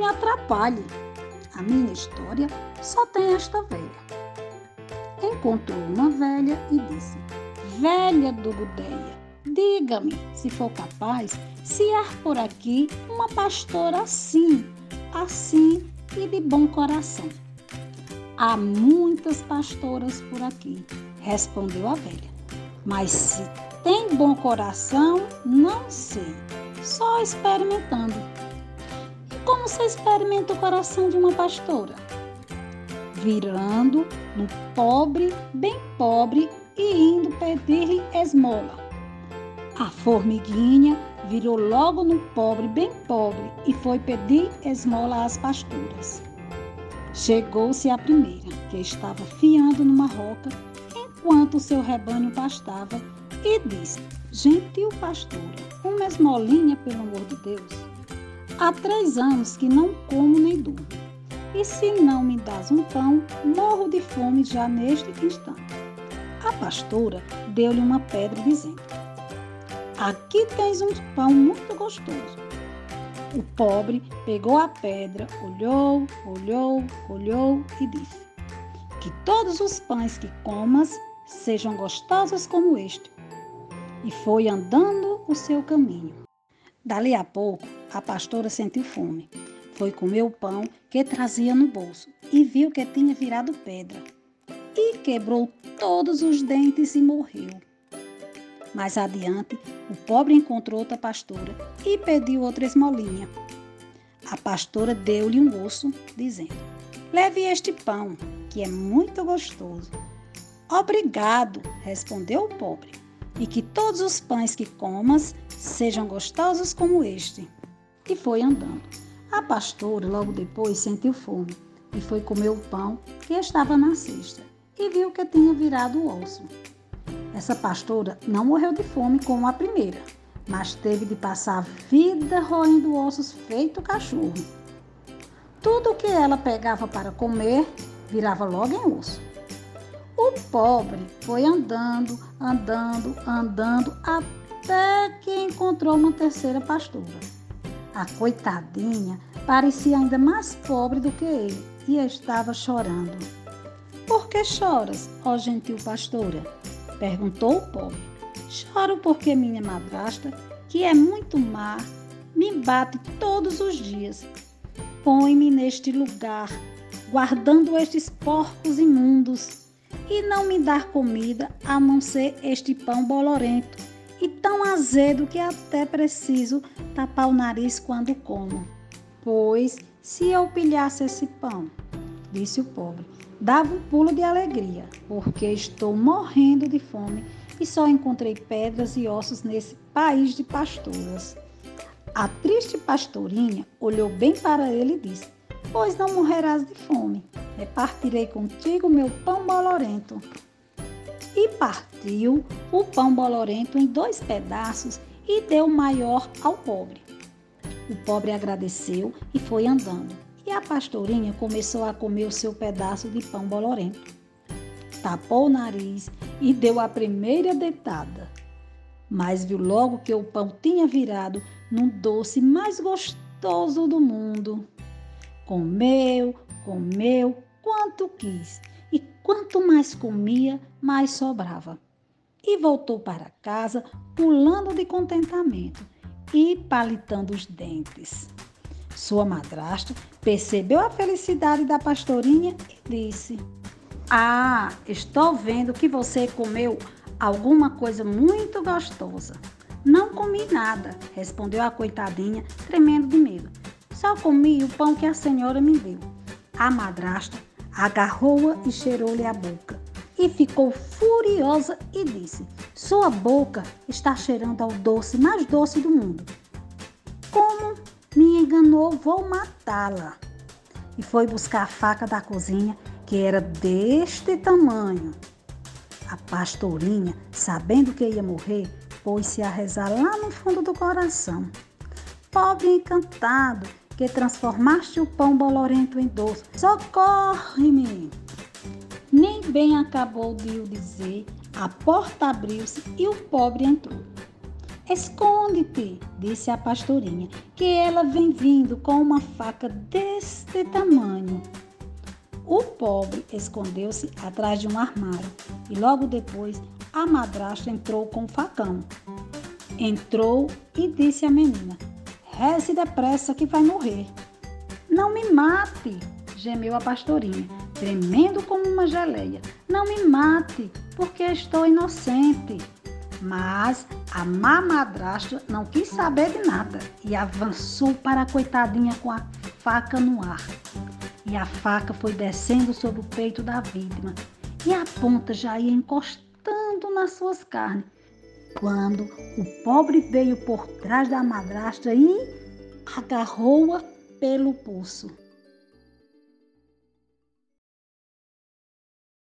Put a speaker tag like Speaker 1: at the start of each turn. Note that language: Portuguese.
Speaker 1: me atrapalhe. A minha história só tem esta velha. Encontrou uma velha e disse: Velha do Budeia, diga-me, se for capaz, se há por aqui uma pastora assim, assim e de bom coração. Há muitas pastoras por aqui, respondeu a velha. Mas se tem bom coração, não sei, só experimentando. Como se experimenta o coração de uma pastora? Virando no pobre, bem pobre, e indo pedir-lhe esmola. A formiguinha virou logo no pobre, bem pobre, e foi pedir esmola às pastoras. Chegou-se a primeira, que estava fiando numa roca, enquanto seu rebanho pastava, e disse: Gentil pastora, uma esmolinha, pelo amor de Deus. Há três anos que não como nem durmo. E se não me das um pão, morro de fome já neste instante. A pastora deu-lhe uma pedra, dizendo: Aqui tens um pão muito gostoso. O pobre pegou a pedra, olhou, olhou, olhou e disse: Que todos os pães que comas sejam gostosos como este. E foi andando o seu caminho. Dali a pouco, a pastora sentiu fome. Foi comer o pão que trazia no bolso e viu que tinha virado pedra. E quebrou todos os dentes e morreu. Mais adiante, o pobre encontrou outra pastora e pediu outra esmolinha. A pastora deu-lhe um osso, dizendo: Leve este pão, que é muito gostoso. Obrigado, respondeu o pobre, e que todos os pães que comas sejam gostosos como este. E foi andando. A pastora, logo depois, sentiu fome e foi comer o pão que estava na cesta e viu que tinha virado osso. Essa pastora não morreu de fome como a primeira, mas teve de passar a vida roendo ossos feito cachorro. Tudo que ela pegava para comer virava logo em osso. O pobre foi andando, andando, andando, até que encontrou uma terceira pastora. A coitadinha parecia ainda mais pobre do que ele e estava chorando. Por que choras, ó gentil pastora? perguntou o pobre. Choro porque minha madrasta, que é muito má, me bate todos os dias. Põe-me neste lugar, guardando estes porcos imundos, e não me dar comida a não ser este pão bolorento e tão azedo que até preciso tapar o nariz quando como. Pois, se eu pilhasse esse pão, disse o pobre, Dava um pulo de alegria, porque estou morrendo de fome e só encontrei pedras e ossos nesse país de pastoras. A triste pastorinha olhou bem para ele e disse: Pois não morrerás de fome. Repartirei contigo meu pão bolorento. E partiu o pão bolorento em dois pedaços e deu o maior ao pobre. O pobre agradeceu e foi andando. E a pastorinha começou a comer o seu pedaço de pão bolorento. Tapou o nariz e deu a primeira deitada. Mas viu logo que o pão tinha virado num doce mais gostoso do mundo. Comeu, comeu quanto quis, e quanto mais comia, mais sobrava. E voltou para casa, pulando de contentamento e palitando os dentes. Sua madrasta percebeu a felicidade da pastorinha e disse: Ah, estou vendo que você comeu alguma coisa muito gostosa. Não comi nada, respondeu a coitadinha, tremendo de medo. Só comi o pão que a senhora me deu. A madrasta agarrou-a e cheirou-lhe a boca. E ficou furiosa e disse: Sua boca está cheirando ao doce mais doce do mundo. Como me enganou, vou matá-la. E foi buscar a faca da cozinha, que era deste tamanho. A pastorinha, sabendo que ia morrer, pôs-se a rezar lá no fundo do coração. Pobre encantado, que transformaste o pão bolorento em doce, socorre-me! Nem bem acabou de o dizer, a porta abriu-se e o pobre entrou. Esconde-te, disse a pastorinha, que ela vem vindo com uma faca deste tamanho. O pobre escondeu-se atrás de um armário e logo depois a madrasta entrou com o facão. Entrou e disse à menina: Reze depressa que vai morrer. Não me mate, gemeu a pastorinha, tremendo como uma geleia. Não me mate, porque estou inocente. Mas a má madrasta não quis saber de nada e avançou para a coitadinha com a faca no ar. E a faca foi descendo sobre o peito da vítima e a ponta já ia encostando nas suas carnes. Quando o pobre veio por trás da madrasta e agarrou-a pelo pulso.